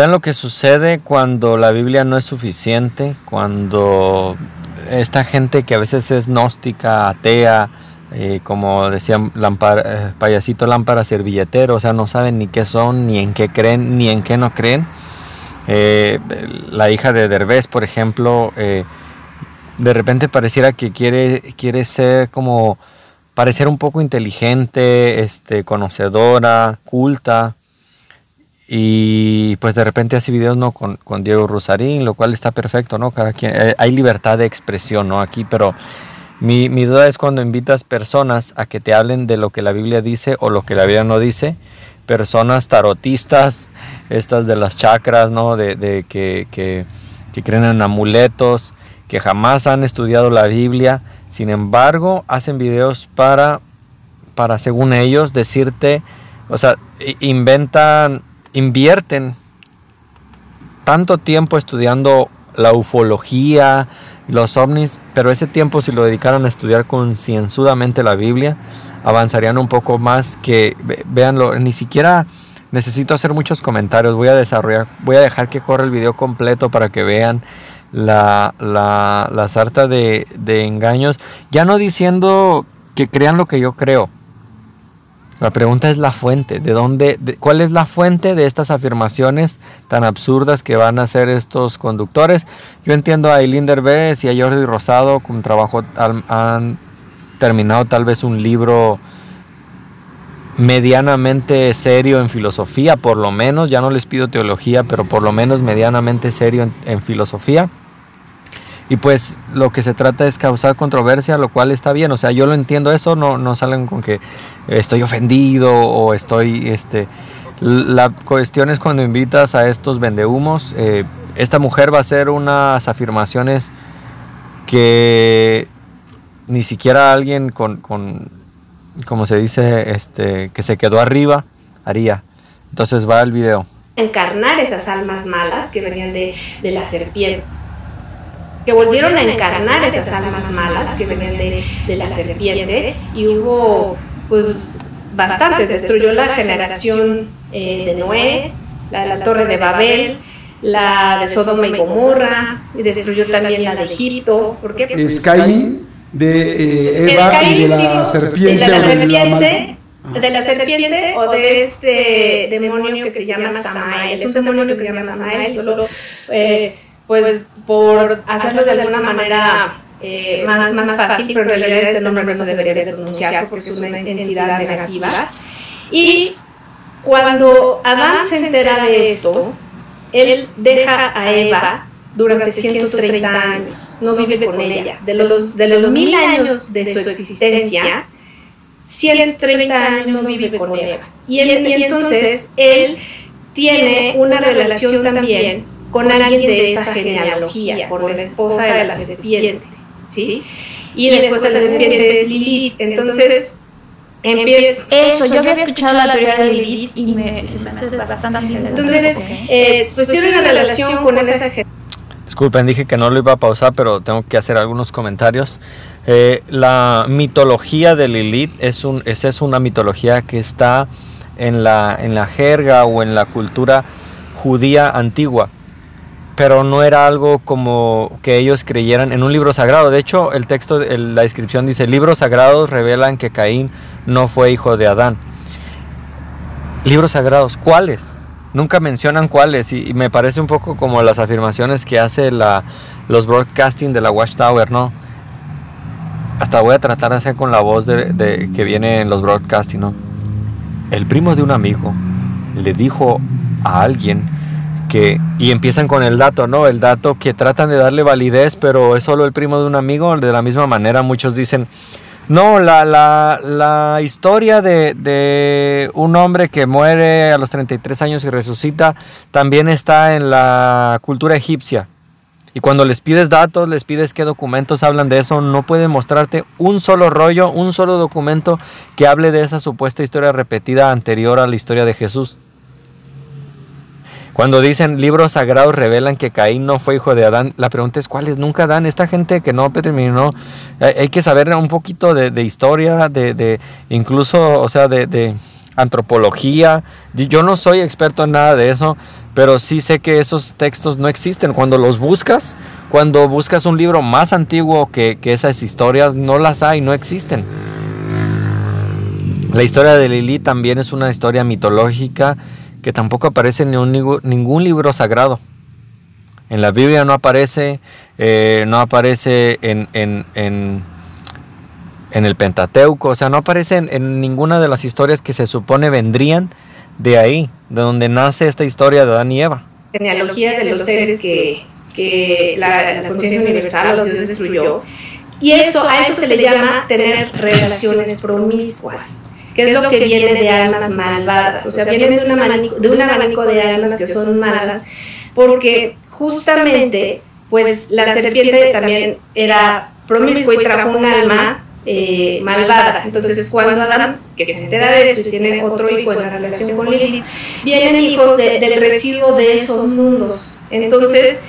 Vean lo que sucede cuando la Biblia no es suficiente, cuando esta gente que a veces es gnóstica, atea, eh, como decía lámpara, payasito lámpara servilletero, o sea, no saben ni qué son, ni en qué creen, ni en qué no creen. la hija de Derbez, por ejemplo, de repente pareciera que quiere, quiere ser como, parecer un poco inteligente, este, conocedora, culta. Y pues de repente hace videos ¿no? con, Diego Rosarín, lo cual está perfecto, ¿no? Cada quien, eh, hay libertad de expresión, ¿no? Aquí, pero mi, mi, duda es cuando invitas personas a que te hablen de lo que la Biblia dice o lo que la Biblia no dice, personas tarotistas, estas de las chakras, ¿no? De, de que, que, que creen en amuletos, que jamás han estudiado la Biblia, sin embargo, hacen videos para, para según ellos, decirte, o sea, inventan, invierten tanto tiempo estudiando la ufología, los ovnis, pero ese tiempo si lo dedicaran a estudiar concienzudamente la Biblia, avanzarían un poco más que, véanlo, ni siquiera necesito hacer muchos comentarios, voy a desarrollar, voy a dejar que corra el video completo para que vean la, la, sarta de, engaños, ya no diciendo que crean lo que yo creo. La pregunta es la fuente, ¿de dónde, cuál es la fuente de estas afirmaciones tan absurdas que van a hacer estos conductores? Yo entiendo a Eileen Derbez y a Jordi Rosado con trabajo han terminado tal vez un libro medianamente serio en filosofía, por lo menos, ya no les pido teología, pero por lo menos medianamente serio en filosofía. Y pues lo que se trata es causar controversia, lo cual está bien. O sea, yo lo entiendo eso, no, no salen con que estoy ofendido o estoy... este La cuestión es cuando invitas a estos vendehumos. Eh, esta mujer va a hacer unas afirmaciones que ni siquiera alguien con, con como se dice, este, que se quedó arriba, haría. Entonces va el video. Encarnar esas almas malas que venían de, de la serpiente que volvieron a encarnar esas almas malas que venían de, de la serpiente y hubo pues bastantes, destruyó la generación eh, de Noé, la de la torre de Babel, la de Sodoma y Gomorra, y destruyó también la de Egipto. ¿Por qué? Es Caín de eh, Eva y de la serpiente. De la serpiente de la serpiente o de este demonio que se llama Samael. Es un demonio que se llama Samael, solo eh, pues por hacerlo de alguna manera eh, más, más, fácil, pero en realidad este nombre no se debería de pronunciar porque es una entidad negativa. Y cuando Adán se entera de esto, él deja a Eva durante 130 años, no vive con ella. De los, de los mil años de su existencia, 130 años no vive con Eva. Y, él, y entonces él tiene una relación también con alguien de esa genealogía, con la esposa de la serpiente, ¿sí? Y la esposa de la serpiente es Lilith. Entonces, empieza... Eso, yo había escuchado la teoría de Lilith y me, se me hace bastante Entonces, eh, pues tiene una relación con esa genealogía. Disculpen, dije que no lo iba a pausar, pero tengo que hacer algunos comentarios. Eh, la mitología de Lilith es, un, es, es una mitología que está en la, en la jerga o en la cultura judía antigua pero no era algo como que ellos creyeran en un libro sagrado. De hecho, el texto, la descripción dice, libros sagrados revelan que Caín no fue hijo de Adán. Libros sagrados, ¿cuáles? Nunca mencionan cuáles y, me parece un poco como las afirmaciones que hace la, los broadcasting de la Watchtower, ¿no? Hasta voy a tratar de hacer con la voz de, que viene en los broadcasting, ¿no? El primo de un amigo le dijo a alguien y empiezan con el dato, ¿no? El dato que tratan de darle validez, pero es solo el primo de un amigo. De la misma manera, muchos dicen, no, la, historia de, de, un hombre que muere a los 33 años y resucita también está en la cultura egipcia. Y cuando les pides datos, les pides qué documentos hablan de eso, no pueden mostrarte un solo rollo, un solo documento que hable de esa supuesta historia repetida anterior a la historia de Jesús. Cuando dicen libros sagrados revelan que Caín no fue hijo de Adán, la pregunta es cuáles nunca dan. Esta gente que no terminó, hay que saber un poquito de, historia, de, incluso, o sea, de, antropología. Yo no soy experto en nada de eso, pero sí sé que esos textos no existen. Cuando los buscas, cuando buscas un libro más antiguo que, que esas historias, no las hay, no existen. La historia de Lili también es una historia mitológica que tampoco aparece en ningún, libro sagrado. En la Biblia no aparece, eh, no aparece en, en, en, el Pentateuco, o sea, no aparece en, ninguna de las historias que se supone vendrían de ahí, de donde nace esta historia de Adán y Eva. Genealogía de los seres que, que la, conciencia universal o Dios destruyó. Y eso, a eso se le llama tener relaciones promiscuas que es lo que viene de almas malvadas, o sea, viene de un abanico de, un abanico de almas que son malas, porque justamente, pues la serpiente también era promiscua y trajo un alma eh, malvada. Entonces, cuando Adán, que se entera de esto y tiene otro hijo en la relación con Lilith, vienen hijos del residuo de esos mundos. Entonces,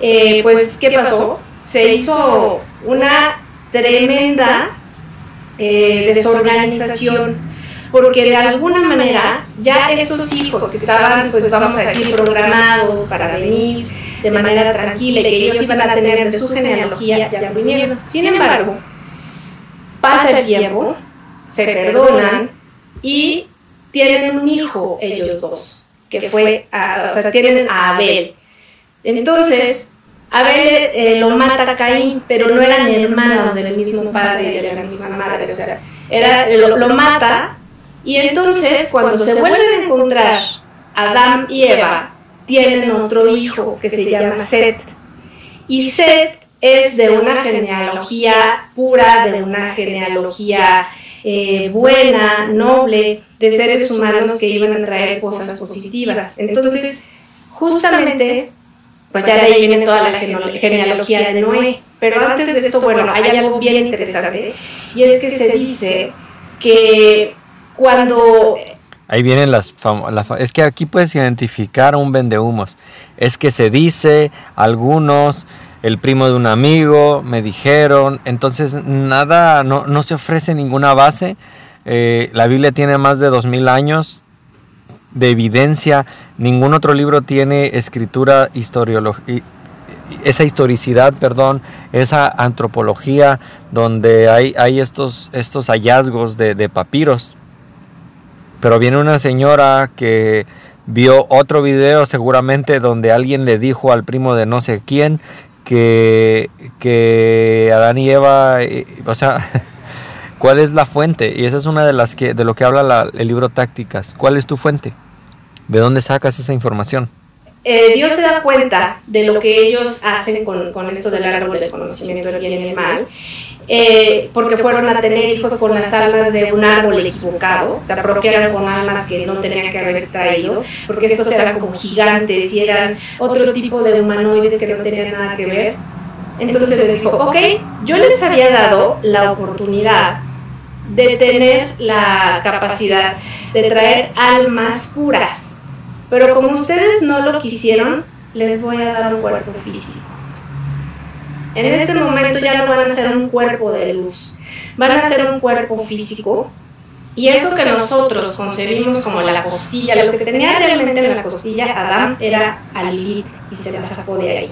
eh, pues, ¿qué pasó? Se hizo una tremenda eh, desorganización porque de alguna manera ya estos hijos que estaban, pues vamos a decir, programados para venir de manera tranquila y que ellos iban a tener de su genealogía, ya vinieron. Sin embargo, pasa el tiempo, se perdonan y tienen un hijo ellos dos, que fue, o sea, tienen a Abel. Entonces, Abel eh, lo mata a Caín, pero no eran hermanos del mismo padre y de la misma madre, o sea, era, lo mata y entonces, cuando se vuelven a encontrar Adán y Eva, tienen otro hijo que se llama Set. Y Set es de una genealogía pura, de una genealogía eh, buena, noble, de seres humanos que iban a traer cosas positivas. Entonces, justamente, pues ya de ahí viene toda la genealogía de Noé. Pero antes de esto, bueno, hay algo bien interesante, y es que se dice que cuando... Ahí vienen las, Es que aquí puedes identificar un vendehumos. Es que se dice, algunos, el primo de un amigo, me dijeron. Entonces, nada, no, no se ofrece ninguna base. Eh, la Biblia tiene más de dos mil años de evidencia. Ningún otro libro tiene escritura historiológica esa historicidad, perdón, esa antropología donde hay, hay estos, estos hallazgos de papiros. Pero viene una señora que vio otro video seguramente donde alguien le dijo al primo de no sé quién que, que Adán y Eva, eh, o sea, ¿cuál es la fuente? Y esa es una de las que de lo que habla el libro Tácticas. ¿Cuál es tu fuente? ¿De dónde sacas esa información? Eh, Dios se da cuenta de lo que ellos hacen con, con esto del árbol del conocimiento del bien y del mal eh, porque fueron a tener hijos con las almas de un árbol equivocado, o sea, procrearon con almas que no tenían que haber traído, porque estos eran como gigantes y eran otro tipo de humanoides que no tenían nada que ver. Entonces les dijo, ok, yo les había dado la oportunidad de tener la capacidad de traer almas puras, pero como ustedes no lo quisieron, les voy a dar un cuerpo físico. En este momento ya no van a ser un cuerpo de luz, van a ser un cuerpo físico. Y eso que nosotros concebimos como la costilla, lo que tenía realmente en la costilla Adán era a y se la sacó de ahí.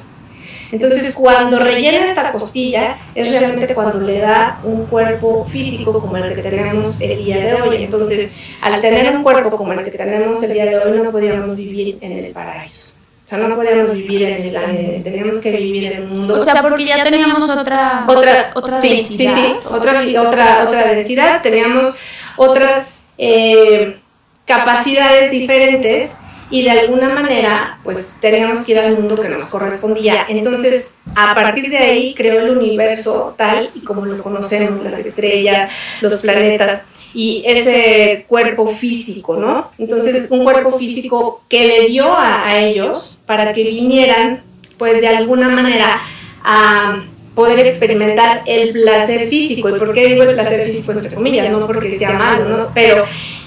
Entonces, cuando rellena esta costilla, es realmente cuando le da un cuerpo físico como el que tenemos el día de hoy. Entonces, al tener un cuerpo como el que tenemos el día de hoy, no podíamos vivir en el paraíso. O sea, no podíamos vivir en el aire, teníamos que vivir en el mundo. O sea, porque ya teníamos otra, otra, otra sí, densidad. Sí, sí, otra, otra, otra densidad, teníamos otras eh, capacidades diferentes y de alguna manera, pues teníamos que ir al mundo que nos correspondía. Entonces, a partir de ahí creó el universo tal y como lo conocemos, las estrellas, los planetas y ese cuerpo físico, ¿no? Entonces, un cuerpo físico que le dio a, ellos para que vinieran, pues de alguna manera, a poder experimentar el placer físico. ¿Y por qué digo el placer físico entre comillas? No porque sea malo, ¿no? Pero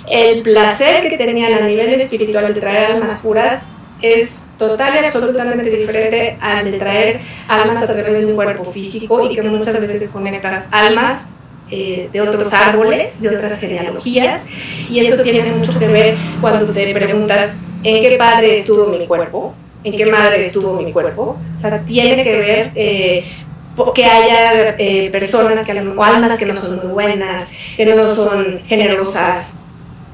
el placer que tenían a nivel espiritual de traer almas puras es total y absolutamente diferente al de traer almas a través de un cuerpo físico y que muchas veces conectas almas eh, de otros árboles, de otras genealogías, y eso tiene mucho que ver cuando te preguntas en qué padre estuvo mi cuerpo, en qué madre estuvo mi cuerpo. O sea, tiene que ver eh, que haya eh, personas que, o almas que no son muy buenas, que no son generosas.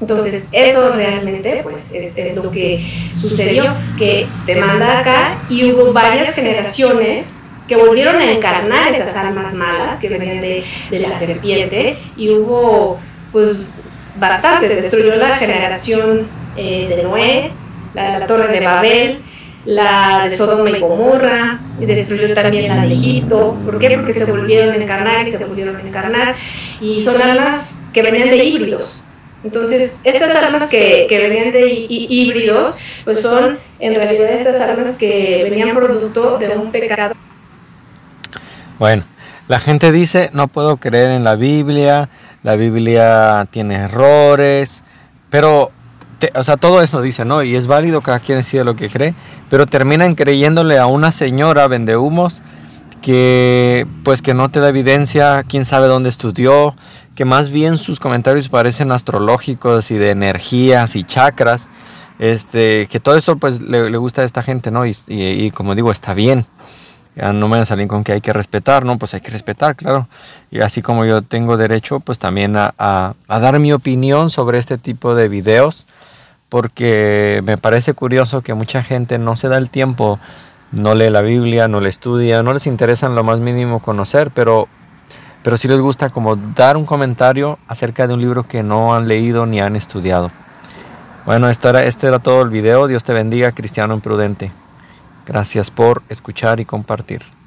Entonces, eso realmente pues, es, es lo que sucedió, que te manda acá y hubo varias generaciones que volvieron a encarnar esas almas malas que venían de, de la serpiente y hubo pues bastantes, destruyó la generación eh, de Noé, la, torre de Babel, la de Sodoma y Gomorra, y destruyó también la de Egipto. ¿Por qué? Porque se volvieron a encarnar y se volvieron a encarnar. Y son almas que venían de híbridos. Entonces, estas almas que, que venían de híbridos, pues son en realidad estas almas que venían producto de un pecado. Bueno, la gente dice, no puedo creer en la Biblia, la Biblia tiene errores, pero te, o sea, todo eso dice, ¿no? Y es válido, cada quien decide lo que cree, pero terminan creyéndole a una señora vendehumos que pues que no te da evidencia, quién sabe dónde estudió, que más bien sus comentarios parecen astrológicos y de energías y chakras, este, que todo eso pues le, le gusta a esta gente, ¿no? Y, y, y como digo, está bien. Ya no me van a con que hay que respetar, ¿no? Pues hay que respetar, claro. Y así como yo tengo derecho, pues también a dar mi opinión sobre este tipo de videos porque me parece curioso que mucha gente no se da el tiempo, no lee la Biblia, no la estudia, no les interesa en lo más mínimo conocer, pero, pero sí les gusta como dar un comentario acerca de un libro que no han leído ni han estudiado. Bueno, esto era, este era todo el video. Dios te bendiga, cristiano imprudente. Gracias por escuchar y compartir.